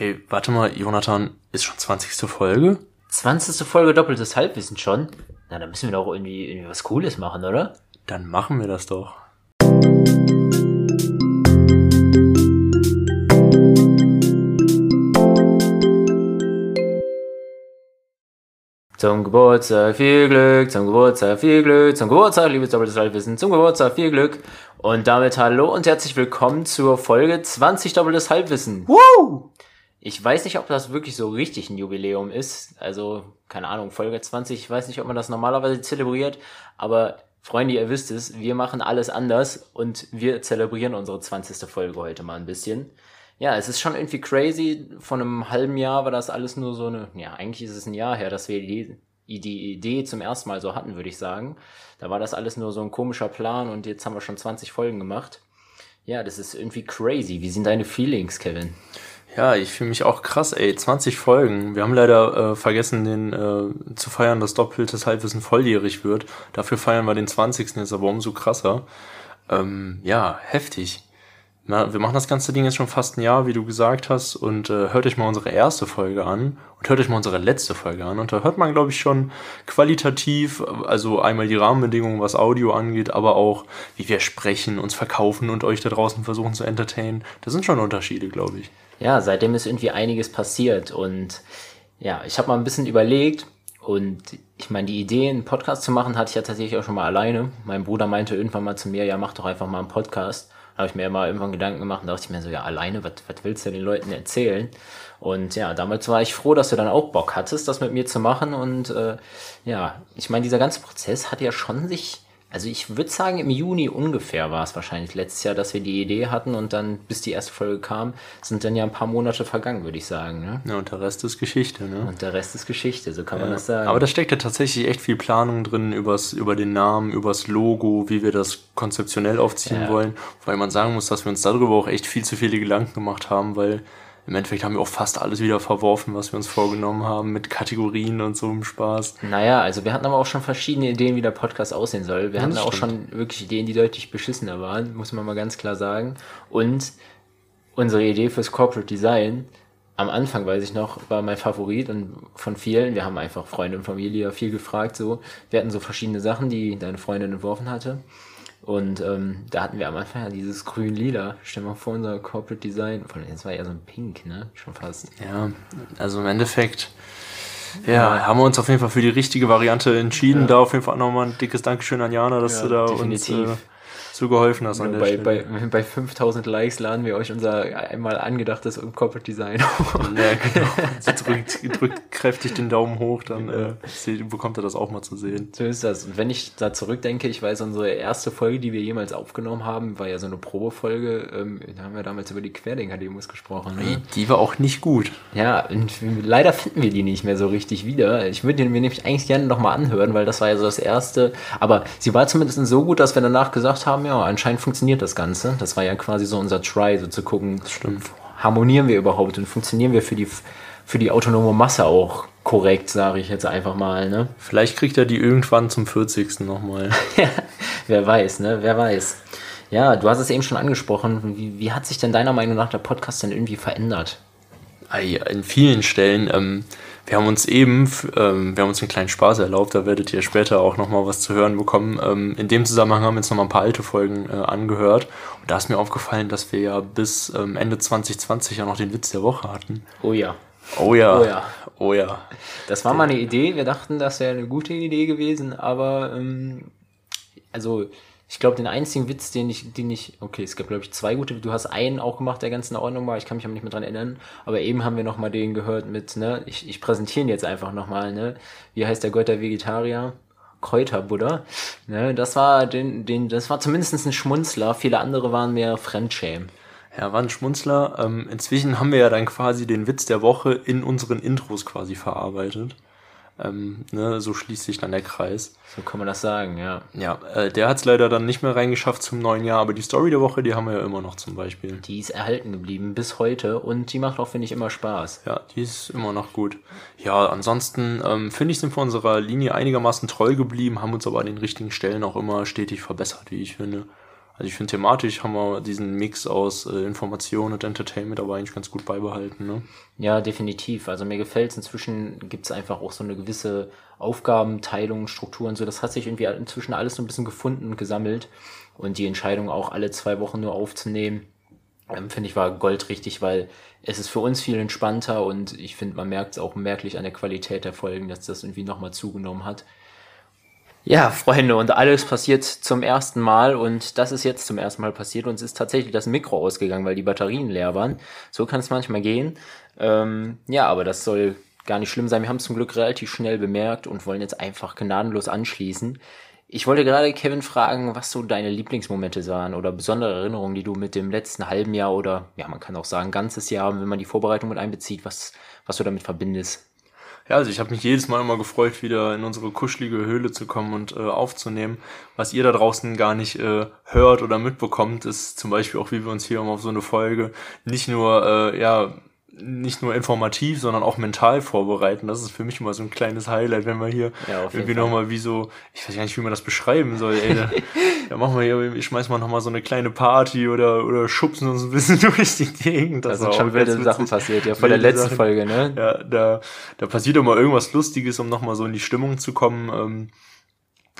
Hey, warte mal, Jonathan, ist schon 20. Folge? 20. Folge doppeltes Halbwissen schon? Na, dann müssen wir doch irgendwie, irgendwie was Cooles machen, oder? Dann machen wir das doch. Zum Geburtstag viel Glück, zum Geburtstag viel Glück, zum Geburtstag, liebes doppeltes Halbwissen, zum Geburtstag viel Glück. Und damit hallo und herzlich willkommen zur Folge 20 doppeltes Halbwissen. Woo! Ich weiß nicht, ob das wirklich so richtig ein Jubiläum ist. Also, keine Ahnung, Folge 20, ich weiß nicht, ob man das normalerweise zelebriert, aber Freunde, ihr wisst es, wir machen alles anders und wir zelebrieren unsere 20. Folge heute mal ein bisschen. Ja, es ist schon irgendwie crazy. Von einem halben Jahr war das alles nur so eine, ja, eigentlich ist es ein Jahr her, dass wir die, die Idee zum ersten Mal so hatten, würde ich sagen. Da war das alles nur so ein komischer Plan und jetzt haben wir schon 20 Folgen gemacht. Ja, das ist irgendwie crazy. Wie sind deine Feelings, Kevin? Ja, ich fühle mich auch krass, ey. 20 Folgen. Wir haben leider äh, vergessen, den äh, zu feiern, dass doppeltes Halbwissen volljährig wird. Dafür feiern wir den 20. jetzt aber umso krasser. Ähm, ja, heftig. Na, wir machen das ganze Ding jetzt schon fast ein Jahr, wie du gesagt hast, und äh, hört euch mal unsere erste Folge an und hört euch mal unsere letzte Folge an. Und da hört man, glaube ich, schon qualitativ, also einmal die Rahmenbedingungen, was Audio angeht, aber auch, wie wir sprechen, uns verkaufen und euch da draußen versuchen zu entertainen. Das sind schon Unterschiede, glaube ich. Ja, seitdem ist irgendwie einiges passiert und ja, ich habe mal ein bisschen überlegt und ich meine, die Idee, einen Podcast zu machen, hatte ich ja tatsächlich auch schon mal alleine. Mein Bruder meinte irgendwann mal zu mir, ja, mach doch einfach mal einen Podcast habe ich mir mal irgendwann Gedanken gemacht und dachte ich mir so, ja, alleine, was, was willst du den Leuten erzählen? Und ja, damals war ich froh, dass du dann auch Bock hattest, das mit mir zu machen. Und äh, ja, ich meine, dieser ganze Prozess hat ja schon sich also ich würde sagen, im Juni ungefähr war es wahrscheinlich letztes Jahr, dass wir die Idee hatten und dann, bis die erste Folge kam, sind dann ja ein paar Monate vergangen, würde ich sagen. Ne? Ja, und der Rest ist Geschichte, ne? Und der Rest ist Geschichte, so kann ja. man das sagen. Aber da steckt ja tatsächlich echt viel Planung drin übers, über den Namen, übers Logo, wie wir das konzeptionell aufziehen ja. wollen. Weil man sagen muss, dass wir uns darüber auch echt viel zu viele Gedanken gemacht haben, weil im Endeffekt haben wir auch fast alles wieder verworfen, was wir uns vorgenommen haben, mit Kategorien und so im Spaß. Naja, also wir hatten aber auch schon verschiedene Ideen, wie der Podcast aussehen soll. Wir ja, hatten auch schon wirklich Ideen, die deutlich beschissener waren, muss man mal ganz klar sagen. Und unsere Idee fürs Corporate Design, am Anfang weiß ich noch, war mein Favorit und von vielen, wir haben einfach Freunde und Familie viel gefragt, so. Wir hatten so verschiedene Sachen, die deine Freundin entworfen hatte. Und ähm, da hatten wir am Anfang ja dieses grün-lila. Stell mal vor, unser Corporate Design. Von jetzt war ja so ein Pink, ne? Schon fast. Ja, also im Endeffekt. Ja, ja, haben wir uns auf jeden Fall für die richtige Variante entschieden. Ja. Da auf jeden Fall nochmal ein dickes Dankeschön an Jana, dass ja, du da definitiv. uns äh, so geholfen hast an bei. Bei, bei 5000 Likes laden wir euch unser einmal angedachtes Corporate Design hoch. Ja, genau. Sie drückt, drückt kräftig den Daumen hoch, dann äh, bekommt er das auch mal zu sehen. So ist das. Und wenn ich da zurückdenke, ich weiß, unsere erste Folge, die wir jemals aufgenommen haben, war ja so eine Probefolge. Ähm, da haben wir damals über die Querdenker-Demos gesprochen. Ne? Die war auch nicht gut. Ja, und leider finden wir die nicht mehr so richtig wieder. Ich würde mir nämlich eigentlich gerne nochmal anhören, weil das war ja so das erste. Aber sie war zumindest so gut, dass wir danach gesagt haben, ja, anscheinend funktioniert das Ganze. Das war ja quasi so unser Try, so zu gucken, harmonieren wir überhaupt und funktionieren wir für die, für die autonome Masse auch korrekt, sage ich jetzt einfach mal. Ne? Vielleicht kriegt er die irgendwann zum 40. nochmal. wer weiß, ne? Wer weiß. Ja, du hast es eben schon angesprochen. Wie, wie hat sich denn deiner Meinung nach der Podcast denn irgendwie verändert? In vielen Stellen. Ähm, wir haben uns eben, ähm, wir haben uns einen kleinen Spaß erlaubt, da werdet ihr später auch nochmal was zu hören bekommen. Ähm, in dem Zusammenhang haben wir jetzt nochmal ein paar alte Folgen äh, angehört. Und da ist mir aufgefallen, dass wir ja bis ähm, Ende 2020 ja noch den Witz der Woche hatten. Oh ja. Oh ja. Oh ja. Oh ja. Das war mal eine Idee. Wir dachten, das wäre eine gute Idee gewesen, aber ähm, also ich glaube, den einzigen Witz, den ich, den ich, okay, es gab, glaube ich, zwei gute, du hast einen auch gemacht, der ganz in Ordnung war, ich kann mich aber nicht mehr dran erinnern, aber eben haben wir nochmal den gehört mit, ne, ich, ich präsentiere ihn jetzt einfach nochmal, ne, wie heißt der Gott der Vegetarier? Kräuterbuddha, ne, das war den, den, das war zumindest ein Schmunzler, viele andere waren mehr Fremdschämen. Ja, war ein Schmunzler. Ähm, inzwischen haben wir ja dann quasi den Witz der Woche in unseren Intros quasi verarbeitet. Ähm, ne, so schließt sich dann der Kreis. So kann man das sagen, ja. Ja, äh, der hat es leider dann nicht mehr reingeschafft zum neuen Jahr, aber die Story der Woche, die haben wir ja immer noch zum Beispiel. Die ist erhalten geblieben bis heute und die macht auch, finde ich, immer Spaß. Ja, die ist immer noch gut. Ja, ansonsten ähm, finde ich, sind wir unserer Linie einigermaßen treu geblieben, haben uns aber an den richtigen Stellen auch immer stetig verbessert, wie ich finde. Also ich finde thematisch haben wir diesen Mix aus äh, Information und Entertainment aber eigentlich ganz gut beibehalten. Ne? Ja, definitiv. Also mir gefällt es inzwischen, gibt es einfach auch so eine gewisse Aufgabenteilung, Struktur und so. Das hat sich irgendwie inzwischen alles so ein bisschen gefunden und gesammelt. Und die Entscheidung auch alle zwei Wochen nur aufzunehmen, ähm, finde ich war goldrichtig, weil es ist für uns viel entspannter und ich finde, man merkt es auch merklich an der Qualität der Folgen, dass das irgendwie nochmal zugenommen hat. Ja, Freunde, und alles passiert zum ersten Mal und das ist jetzt zum ersten Mal passiert. Uns ist tatsächlich das Mikro ausgegangen, weil die Batterien leer waren. So kann es manchmal gehen. Ähm, ja, aber das soll gar nicht schlimm sein. Wir haben es zum Glück relativ schnell bemerkt und wollen jetzt einfach gnadenlos anschließen. Ich wollte gerade Kevin fragen, was so deine Lieblingsmomente waren oder besondere Erinnerungen, die du mit dem letzten halben Jahr oder, ja, man kann auch sagen, ganzes Jahr, wenn man die Vorbereitung mit einbezieht, was, was du damit verbindest. Ja, also ich habe mich jedes Mal immer gefreut, wieder in unsere kuschelige Höhle zu kommen und äh, aufzunehmen. Was ihr da draußen gar nicht äh, hört oder mitbekommt, ist zum Beispiel auch, wie wir uns hier immer auf so eine Folge nicht nur äh, ja nicht nur informativ, sondern auch mental vorbereiten. Das ist für mich immer so ein kleines Highlight, wenn wir hier ja, irgendwie nochmal wie so, ich weiß gar nicht, wie man das beschreiben soll, ey. Da, da machen wir hier, ich schmeiß mal nochmal so eine kleine Party oder, oder schubsen uns ein bisschen durch die Gegend. Das, das sind schon wilde Sachen passiert, ja, vor der letzten Sachen. Folge, ne? Ja, da, da passiert immer irgendwas Lustiges, um nochmal so in die Stimmung zu kommen. Ähm,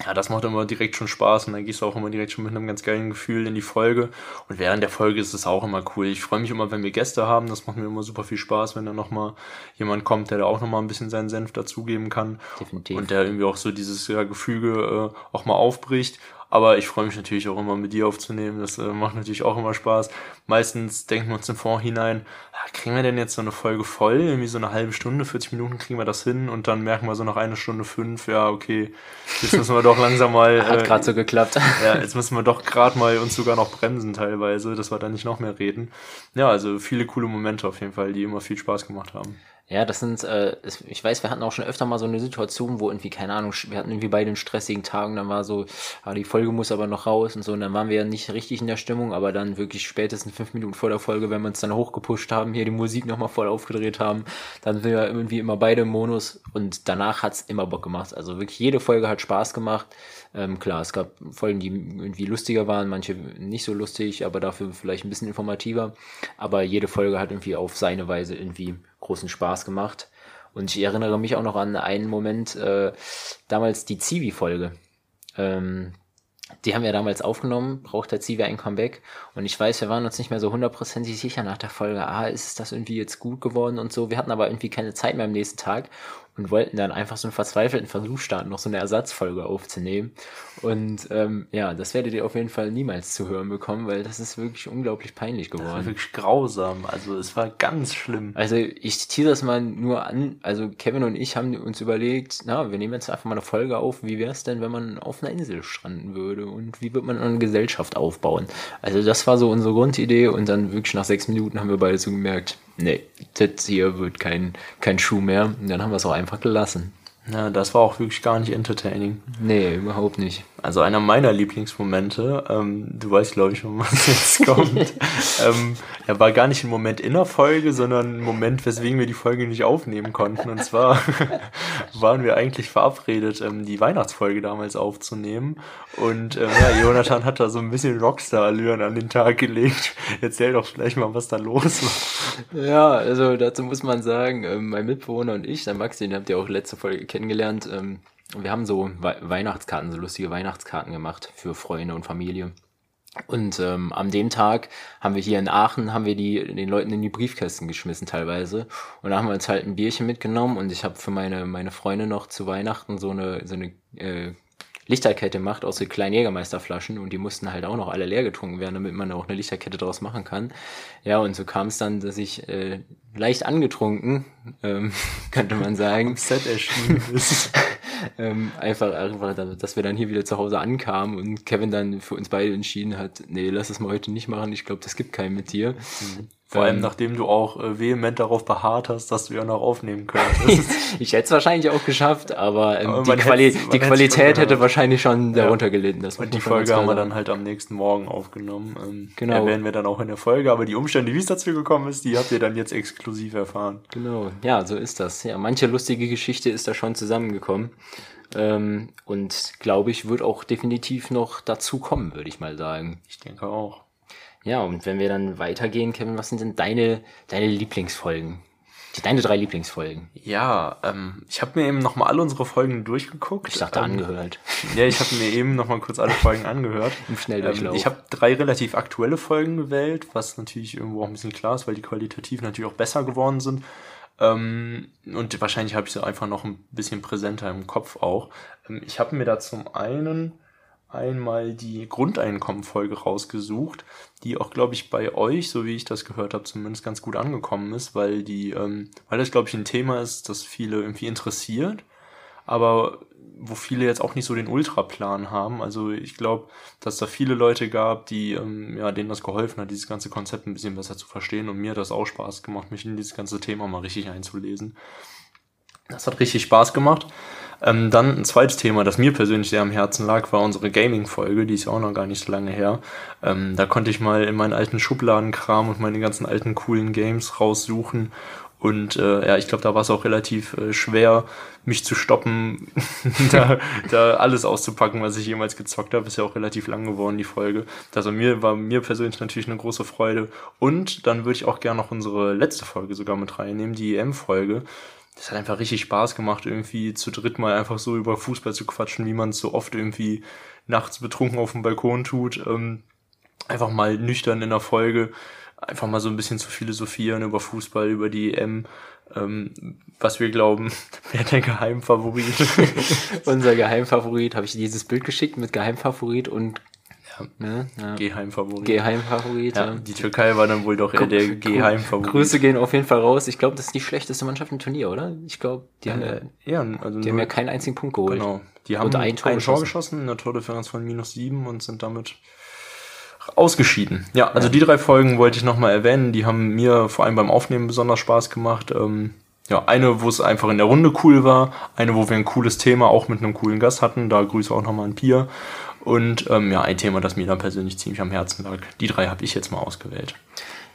ja, das macht immer direkt schon Spaß und dann gehst du auch immer direkt schon mit einem ganz geilen Gefühl in die Folge. Und während der Folge ist es auch immer cool. Ich freue mich immer, wenn wir Gäste haben. Das macht mir immer super viel Spaß, wenn da nochmal jemand kommt, der da auch nochmal ein bisschen seinen Senf dazugeben kann. Definitiv. Und der irgendwie auch so dieses ja, Gefüge äh, auch mal aufbricht. Aber ich freue mich natürlich auch immer mit dir aufzunehmen. Das äh, macht natürlich auch immer Spaß. Meistens denken wir uns im Vorhinein, ah, kriegen wir denn jetzt so eine Folge voll? Irgendwie so eine halbe Stunde, 40 Minuten kriegen wir das hin und dann merken wir so nach einer Stunde fünf, ja, okay, jetzt müssen wir doch langsam mal. Hat äh, gerade so geklappt. ja, jetzt müssen wir doch gerade mal uns sogar noch bremsen teilweise, dass wir da nicht noch mehr reden. Ja, also viele coole Momente auf jeden Fall, die immer viel Spaß gemacht haben. Ja, das sind, äh, ich weiß, wir hatten auch schon öfter mal so eine Situation, wo irgendwie, keine Ahnung, wir hatten irgendwie beide einen stressigen Tagen, dann war so, ah, die Folge muss aber noch raus und so, und dann waren wir ja nicht richtig in der Stimmung, aber dann wirklich spätestens fünf Minuten vor der Folge, wenn wir uns dann hochgepusht haben, hier die Musik nochmal voll aufgedreht haben, dann sind wir irgendwie immer beide im Monus und danach hat's immer Bock gemacht. Also wirklich jede Folge hat Spaß gemacht. Ähm, klar, es gab Folgen, die irgendwie lustiger waren, manche nicht so lustig, aber dafür vielleicht ein bisschen informativer. Aber jede Folge hat irgendwie auf seine Weise irgendwie großen Spaß gemacht. Und ich erinnere mich auch noch an einen Moment, äh, damals die Zivi-Folge. Ähm, die haben wir damals aufgenommen, braucht der Zivi ein Comeback. Und ich weiß, wir waren uns nicht mehr so hundertprozentig sicher nach der Folge, ah, ist das irgendwie jetzt gut geworden und so. Wir hatten aber irgendwie keine Zeit mehr am nächsten Tag und wollten dann einfach so einen verzweifelten Versuch starten, noch so eine Ersatzfolge aufzunehmen. Und ähm, ja, das werdet ihr auf jeden Fall niemals zu hören bekommen, weil das ist wirklich unglaublich peinlich geworden. Das war wirklich grausam. Also es war ganz schlimm. Also ich tease das mal nur an. Also Kevin und ich haben uns überlegt, na, wir nehmen jetzt einfach mal eine Folge auf. Wie wäre es denn, wenn man auf einer Insel stranden würde? Und wie wird man eine Gesellschaft aufbauen? Also das war so unsere Grundidee und dann wirklich nach sechs Minuten haben wir beide so gemerkt, nee, das hier wird kein, kein Schuh mehr. Und dann haben wir es auch einfach gelassen. Ja, das war auch wirklich gar nicht entertaining. Nee, überhaupt nicht. Also einer meiner Lieblingsmomente, ähm, du weißt glaube ich schon, was jetzt kommt, ähm, er war gar nicht ein Moment in der Folge, sondern ein Moment, weswegen wir die Folge nicht aufnehmen konnten. Und zwar waren wir eigentlich verabredet, ähm, die Weihnachtsfolge damals aufzunehmen. Und ähm, ja, Jonathan hat da so ein bisschen Rockstar-Allüren an den Tag gelegt. Erzähl doch vielleicht mal, was da los war. Ja, also dazu muss man sagen, ähm, mein Mitbewohner und ich, der Max, den habt ihr auch letzte Folge kennengelernt, ähm, wir haben so We Weihnachtskarten, so lustige Weihnachtskarten gemacht für Freunde und Familie. Und ähm, an dem Tag haben wir hier in Aachen, haben wir die den Leuten in die Briefkästen geschmissen teilweise. Und da haben wir uns halt ein Bierchen mitgenommen und ich habe für meine, meine Freunde noch zu Weihnachten so eine, so eine äh, Lichterkette gemacht aus so kleinen Jägermeisterflaschen und die mussten halt auch noch alle leer getrunken werden, damit man auch eine Lichterkette daraus machen kann. Ja, und so kam es dann, dass ich äh, leicht angetrunken, ähm, könnte man sagen. Set erschienen ist. ähm, einfach, einfach, dass wir dann hier wieder zu Hause ankamen und Kevin dann für uns beide entschieden hat, nee, lass es mal heute nicht machen, ich glaube, das gibt keinen mit dir. Mhm. Vor allem, ähm, nachdem du auch äh, vehement darauf beharrt hast, dass du ja noch aufnehmen könntest. ich hätte es wahrscheinlich auch geschafft, aber, ähm, aber die, Quali die Qualität hätte wahrscheinlich schon ja. darunter gelitten. Das und die Folge haben wir dann halt am nächsten Morgen aufgenommen. Ähm, genau. Erwähnen wir dann auch in der Folge, aber die Umstände, wie es dazu gekommen ist, die habt ihr dann jetzt exklusiv erfahren. Genau, ja, so ist das. Ja, manche lustige Geschichte ist da schon zusammengekommen. Ähm, und glaube ich, wird auch definitiv noch dazu kommen, würde ich mal sagen. Ich denke auch. Ja, und wenn wir dann weitergehen, Kevin, was sind denn deine, deine Lieblingsfolgen? Deine drei Lieblingsfolgen. Ja, ähm, ich habe mir eben nochmal alle unsere Folgen durchgeguckt. Ich dachte ähm, angehört. Ja, ich habe mir eben nochmal kurz alle Folgen angehört. Im Schnelldurchlauf. Ähm, ich habe drei relativ aktuelle Folgen gewählt, was natürlich irgendwo auch ein bisschen klar ist, weil die qualitativ natürlich auch besser geworden sind. Ähm, und wahrscheinlich habe ich sie einfach noch ein bisschen präsenter im Kopf auch. Ähm, ich habe mir da zum einen einmal die Grundeinkommenfolge rausgesucht, die auch, glaube ich, bei euch, so wie ich das gehört habe, zumindest ganz gut angekommen ist, weil die, ähm, weil das, glaube ich, ein Thema ist, das viele irgendwie interessiert, aber wo viele jetzt auch nicht so den Ultraplan haben. Also ich glaube, dass da viele Leute gab, die, ähm, ja, denen das geholfen hat, dieses ganze Konzept ein bisschen besser zu verstehen. Und mir hat das auch Spaß gemacht, mich in dieses ganze Thema mal richtig einzulesen. Das hat richtig Spaß gemacht. Ähm, dann ein zweites Thema, das mir persönlich sehr am Herzen lag, war unsere Gaming-Folge, die ist ja auch noch gar nicht so lange her. Ähm, da konnte ich mal in meinen alten Schubladen kramen und meine ganzen alten coolen Games raussuchen. Und äh, ja, ich glaube, da war es auch relativ äh, schwer, mich zu stoppen, da, da alles auszupacken, was ich jemals gezockt habe. Ist ja auch relativ lang geworden, die Folge. Also mir war mir persönlich natürlich eine große Freude. Und dann würde ich auch gerne noch unsere letzte Folge sogar mit reinnehmen, die EM-Folge das hat einfach richtig Spaß gemacht, irgendwie zu dritt mal einfach so über Fußball zu quatschen, wie man es so oft irgendwie nachts betrunken auf dem Balkon tut. Ähm, einfach mal nüchtern in der Folge, einfach mal so ein bisschen zu philosophieren über Fußball, über die EM, ähm, was wir glauben, wer der Geheimfavorit. Unser Geheimfavorit, habe ich dieses Bild geschickt mit Geheimfavorit und Ne? Ja. Geheimfavorit. Geheimfavorit. Ja, die Türkei war dann wohl doch eher der Geheimfavorit. Grüße gehen auf jeden Fall raus. Ich glaube, das ist die schlechteste Mannschaft im Turnier, oder? Ich glaube, die, haben, äh, ja, also die haben ja keinen einzigen Punkt geholt. Genau. Die haben ein Tor, ein Tor geschossen, eine Tordifferenz von minus sieben und sind damit ausgeschieden. Ja, also ja. die drei Folgen wollte ich nochmal erwähnen. Die haben mir vor allem beim Aufnehmen besonders Spaß gemacht. Ähm, ja, eine, wo es einfach in der Runde cool war, eine, wo wir ein cooles Thema auch mit einem coolen Gast hatten. Da grüße auch nochmal an Pia. Und ähm, ja, ein Thema, das mir dann persönlich ziemlich am Herzen lag. Die drei habe ich jetzt mal ausgewählt.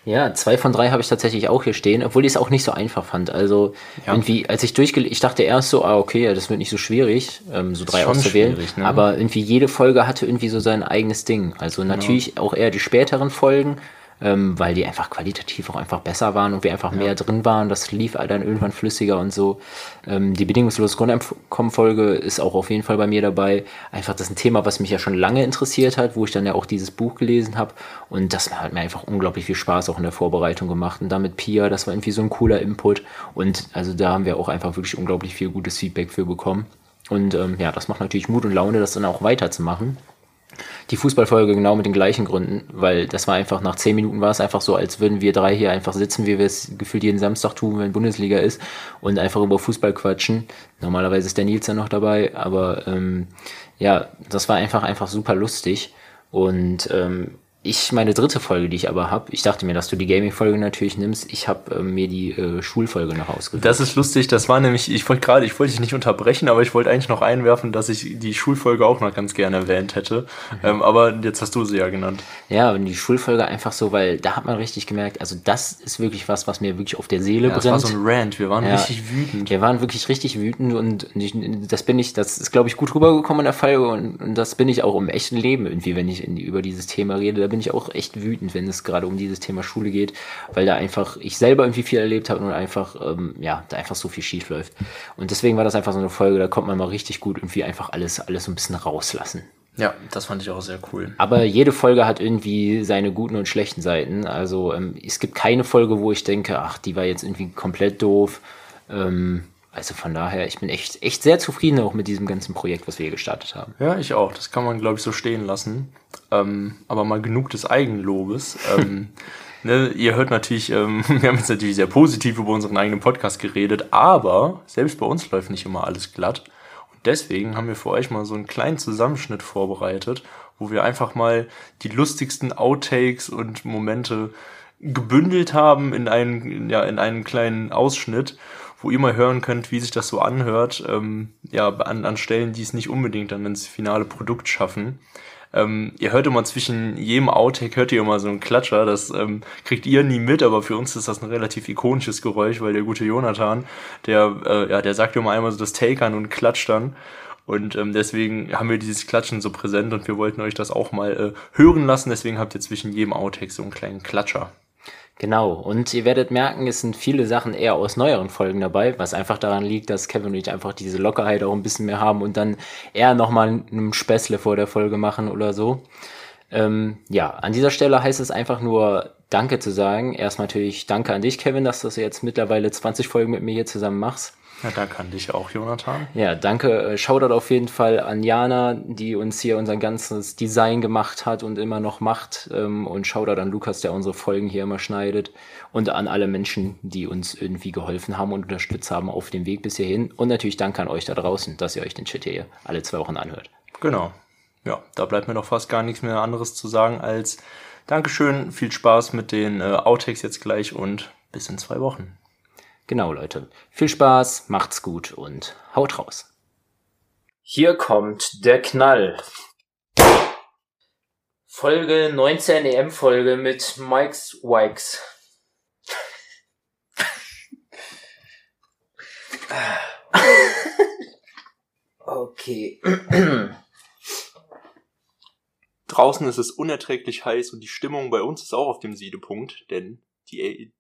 Ja, zwei von drei habe ich tatsächlich auch hier stehen, obwohl ich es auch nicht so einfach fand. Also ja. irgendwie, als ich durchgelegt, ich dachte erst so, ah okay, das wird nicht so schwierig, ähm, so drei auszuwählen. Ne? Aber irgendwie jede Folge hatte irgendwie so sein eigenes Ding. Also genau. natürlich genau. auch eher die späteren Folgen, ähm, weil die einfach qualitativ auch einfach besser waren und wir einfach ja. mehr drin waren. Das lief dann irgendwann flüssiger und so. Ähm, die bedingungslose Grundeinkommen-Folge ist auch auf jeden Fall bei mir dabei. Einfach das ist ein Thema, was mich ja schon lange interessiert hat, wo ich dann ja auch dieses Buch gelesen habe. Und das hat mir einfach unglaublich viel Spaß auch in der Vorbereitung gemacht. Und damit Pia, das war irgendwie so ein cooler Input. Und also da haben wir auch einfach wirklich unglaublich viel gutes Feedback für bekommen. Und ähm, ja, das macht natürlich Mut und Laune, das dann auch weiterzumachen die Fußballfolge genau mit den gleichen Gründen, weil das war einfach, nach zehn Minuten war es einfach so, als würden wir drei hier einfach sitzen, wie wir es gefühlt jeden Samstag tun, wenn Bundesliga ist und einfach über Fußball quatschen. Normalerweise ist der Nils ja noch dabei, aber ähm, ja, das war einfach, einfach super lustig und ähm, ich meine dritte Folge, die ich aber habe, ich dachte mir, dass du die Gaming-Folge natürlich nimmst. Ich habe äh, mir die äh, Schulfolge noch ausgesucht. Das ist lustig. Das war nämlich, ich wollte gerade, ich wollte dich nicht unterbrechen, aber ich wollte eigentlich noch einwerfen, dass ich die Schulfolge auch noch ganz gerne erwähnt hätte. Mhm. Ähm, aber jetzt hast du sie ja genannt. Ja, und die Schulfolge einfach so, weil da hat man richtig gemerkt, also das ist wirklich was, was mir wirklich auf der Seele ja, brennt. Das war so ein Rant. Wir waren ja, richtig wütend. Wir waren wirklich richtig wütend und ich, das bin ich, das ist glaube ich gut rübergekommen in der Folge und, und, das bin ich auch im echten Leben irgendwie, wenn ich in, über dieses Thema rede. Bin ich auch echt wütend wütend, wenn es gerade um dieses Thema Schule geht, weil da einfach ich selber irgendwie viel erlebt habe und einfach, ähm, ja, da einfach so viel schief läuft. Und deswegen war das einfach so eine Folge, da kommt man mal richtig gut irgendwie einfach alles, alles so ein bisschen rauslassen. Ja, das fand ich auch sehr cool. Aber jede Folge hat irgendwie seine guten und schlechten Seiten. Also ähm, es gibt keine Folge, wo ich denke, ach, die war jetzt irgendwie komplett doof. Ähm, also von daher, ich bin echt, echt sehr zufrieden auch mit diesem ganzen Projekt, was wir hier gestartet haben. Ja, ich auch. Das kann man, glaube ich, so stehen lassen. Ähm, aber mal genug des Eigenlobes. ähm, ne, ihr hört natürlich, ähm, wir haben jetzt natürlich sehr positiv über unseren eigenen Podcast geredet, aber selbst bei uns läuft nicht immer alles glatt. Und deswegen haben wir für euch mal so einen kleinen Zusammenschnitt vorbereitet, wo wir einfach mal die lustigsten Outtakes und Momente gebündelt haben in einen, ja, in einen kleinen Ausschnitt wo ihr mal hören könnt, wie sich das so anhört, ähm, ja, an, an Stellen, die es nicht unbedingt dann ins finale Produkt schaffen. Ähm, ihr hört immer zwischen jedem Outtake, hört ihr immer so einen Klatscher, das ähm, kriegt ihr nie mit, aber für uns ist das ein relativ ikonisches Geräusch, weil der gute Jonathan, der, äh, ja, der sagt immer einmal so das Take an und klatscht dann. Und ähm, deswegen haben wir dieses Klatschen so präsent und wir wollten euch das auch mal äh, hören lassen. Deswegen habt ihr zwischen jedem Outtake so einen kleinen Klatscher. Genau, und ihr werdet merken, es sind viele Sachen eher aus neueren Folgen dabei, was einfach daran liegt, dass Kevin und ich einfach diese Lockerheit auch ein bisschen mehr haben und dann eher nochmal einen Späßle vor der Folge machen oder so. Ähm, ja, an dieser Stelle heißt es einfach nur Danke zu sagen. Erst natürlich Danke an dich, Kevin, dass du jetzt mittlerweile 20 Folgen mit mir hier zusammen machst. Ja, danke an dich auch, Jonathan. Ja, danke. Äh, Shoutout auf jeden Fall an Jana, die uns hier unser ganzes Design gemacht hat und immer noch macht. Ähm, und Shoutout an Lukas, der unsere Folgen hier immer schneidet. Und an alle Menschen, die uns irgendwie geholfen haben und unterstützt haben auf dem Weg bis hierhin. Und natürlich danke an euch da draußen, dass ihr euch den Shit hier alle zwei Wochen anhört. Genau. Ja, da bleibt mir noch fast gar nichts mehr anderes zu sagen als Dankeschön, viel Spaß mit den äh, Outtakes jetzt gleich und bis in zwei Wochen. Genau, Leute. Viel Spaß, macht's gut und haut raus. Hier kommt der Knall. Folge 19 EM-Folge mit Mike's Wikes. okay. Draußen ist es unerträglich heiß und die Stimmung bei uns ist auch auf dem Siedepunkt, denn die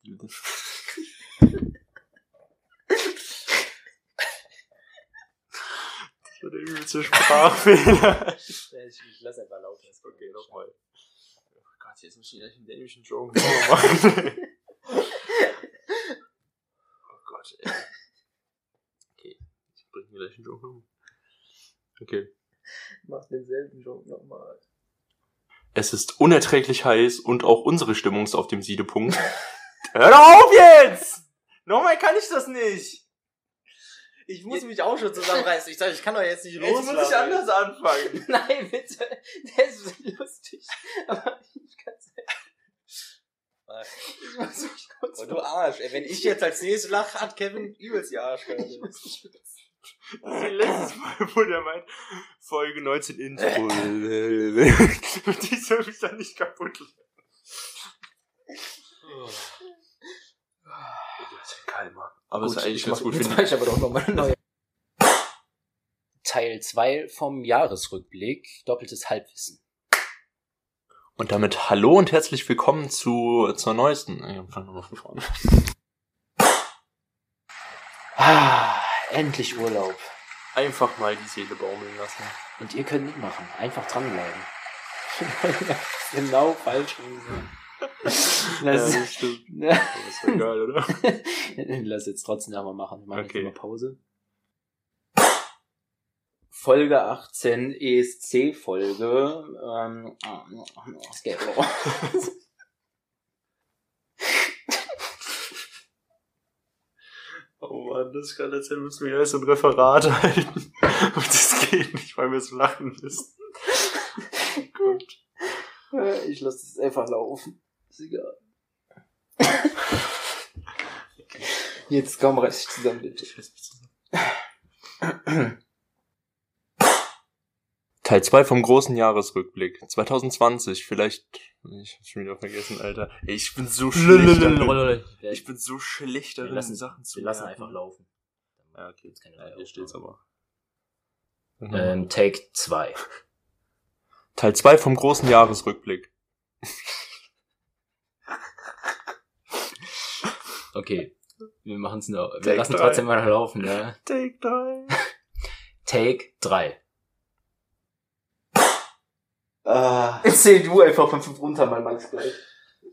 So der übelste Sprachfehler. ich, ich lass einfach laufen. Okay, nochmal. Oh Gott, jetzt muss ich gleich einen dänischen Joke machen. oh Gott, ey. Okay, ich bring gleich einen Joke um. Okay. Mach denselben Joke nochmal. Es ist unerträglich heiß und auch unsere Stimmung ist auf dem Siedepunkt. Hör doch auf jetzt! Nochmal kann ich das nicht! Ich muss mich auch schon zusammenreißen. Ich sage, ich kann doch jetzt nicht loslassen. Jetzt muss ich anders anfangen. Nein, bitte. Der ist lustig. Aber ich kann es nicht. Ich muss mich kurz. Oh, du Arsch. Ey, wenn ich jetzt als nächstes lache, hat Kevin übelst die Arschkarte. Ich muss mich kurz. Das ist letztes Mal, wo der meint, Folge 19 Intro. Die soll mich dann nicht kaputt oh. Kalmer. Aber gut, ist eigentlich ganz gut. Finde ich aber doch nochmal eine neue. Teil 2 vom Jahresrückblick. Doppeltes Halbwissen. Und damit hallo und herzlich willkommen zu, zur neuesten. Ich fang nochmal von vorne. Ah, endlich Urlaub. Einfach mal die Seele baumeln lassen. Und ihr könnt mitmachen. Einfach dranbleiben. genau falsch gesagt. Lass, ja, das stimmt. das ist ja geil, oder? Lass jetzt trotzdem einmal machen. Wir machen okay. jetzt mal Pause. Folge 18, ESC-Folge. Ähm, Skateboard. oh Mann, das kann jetzt müssen wir erst ein Referat halten. Und das geht nicht, weil wir so lachen müssen. Gut. Ich lasse es einfach laufen. Ist egal. Jetzt komm, reiß dich zusammen, bitte. Teil 2 vom großen Jahresrückblick. 2020, vielleicht. Ich hab's schon wieder vergessen, Alter. Ich bin so schlecht. darin. ich bin so schlecht darin, lassen, Sachen zu Wir lassen einfach laufen. Ja, okay. Jetzt keine ja, hier steht's aber. Ähm, Take 2. Teil 2 vom großen Jahresrückblick. Okay. Wir machen es nur. Wir Take lassen drei. trotzdem mal laufen, ja. Take 3. Take 3. Ah. Erzähl du einfach von 5 runter, mein Max gleich.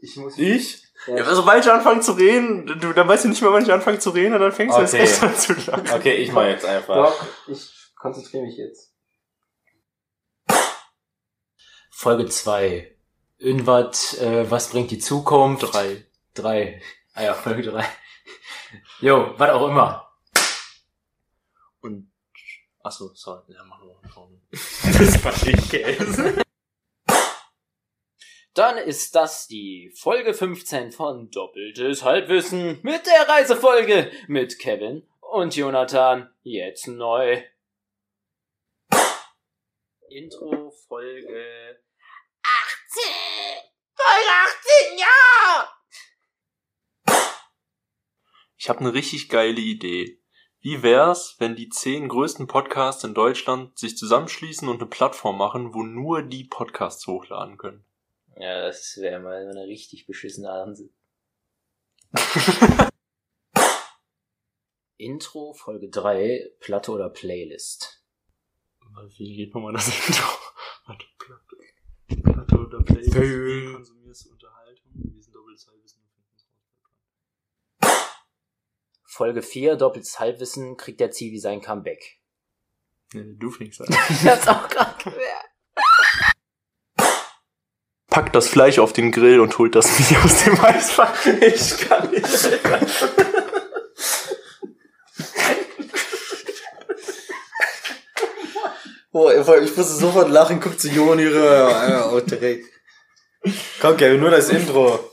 Ich muss. Ich? Ja. ja, sobald ich anfange zu reden, du, dann weißt du nicht mehr, wann ich anfange zu reden, und dann fängst okay. du erst an zu lachen. Okay, ich mach jetzt einfach. Doch, ich konzentriere mich jetzt. Folge 2. Irgendwas, äh, was bringt die Zukunft? 3. 3. Ah ja, Folge 3. Jo, was auch immer. Und, achso, sorry, ja, machen wir mal vorne. das war Käse. Dann ist das die Folge 15 von Doppeltes Halbwissen mit der Reisefolge mit Kevin und Jonathan jetzt neu. Intro Folge 18! Folge 18, ja! Ich habe eine richtig geile Idee. Wie wär's, wenn die zehn größten Podcasts in Deutschland sich zusammenschließen und eine Plattform machen, wo nur die Podcasts hochladen können? Ja, das wäre mal eine richtig beschissene Ansatz. Intro, Folge 3, Platte oder Playlist? Wie geht nochmal das Intro? Warte, Platte. Platte oder Playlist? Wie konsumierst du Unterhaltung? Wir sind doppeltes Halbwissen. Folge 4, doppeltes Halbwissen, kriegt der Zivi sein Comeback. Nee, du fliegst an. ich hab's auch gerade gemerkt. Packt das Fleisch auf den Grill und holt das nicht aus dem Eisfach. Ich kann nicht. Boah, ich musste sofort lachen, guckt zu Joni rüber. Ja, oh, direkt. Komm, Kevin, nur das Intro.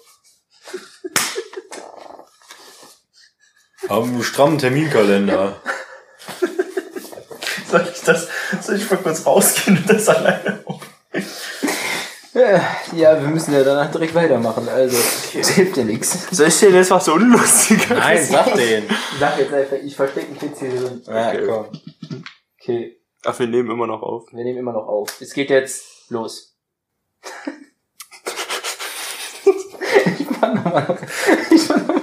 Haben einen strammen Terminkalender. Soll ich das, soll ich mal kurz rausgehen und das alleine Ja, wir müssen ja danach direkt weitermachen, also das hilft dir nichts. Soll ich dir jetzt was so unlustiger Nein, sag den. Sag jetzt einfach, ich verstecke mich jetzt hier drin. Ja, Okay. komm. Okay, Ach, wir nehmen immer noch auf. wir nehmen immer noch auf. Es geht jetzt los. ich mach nochmal. Ich mach nochmal.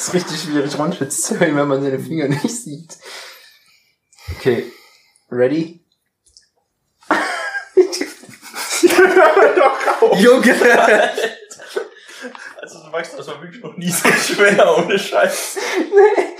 Das ist richtig schwierig, Ronschwitz zu hören, wenn man seine Finger nicht sieht. Okay, ready? Junge! Also du weißt, das war wirklich noch nie so schwer, ohne Scheiß. Nee.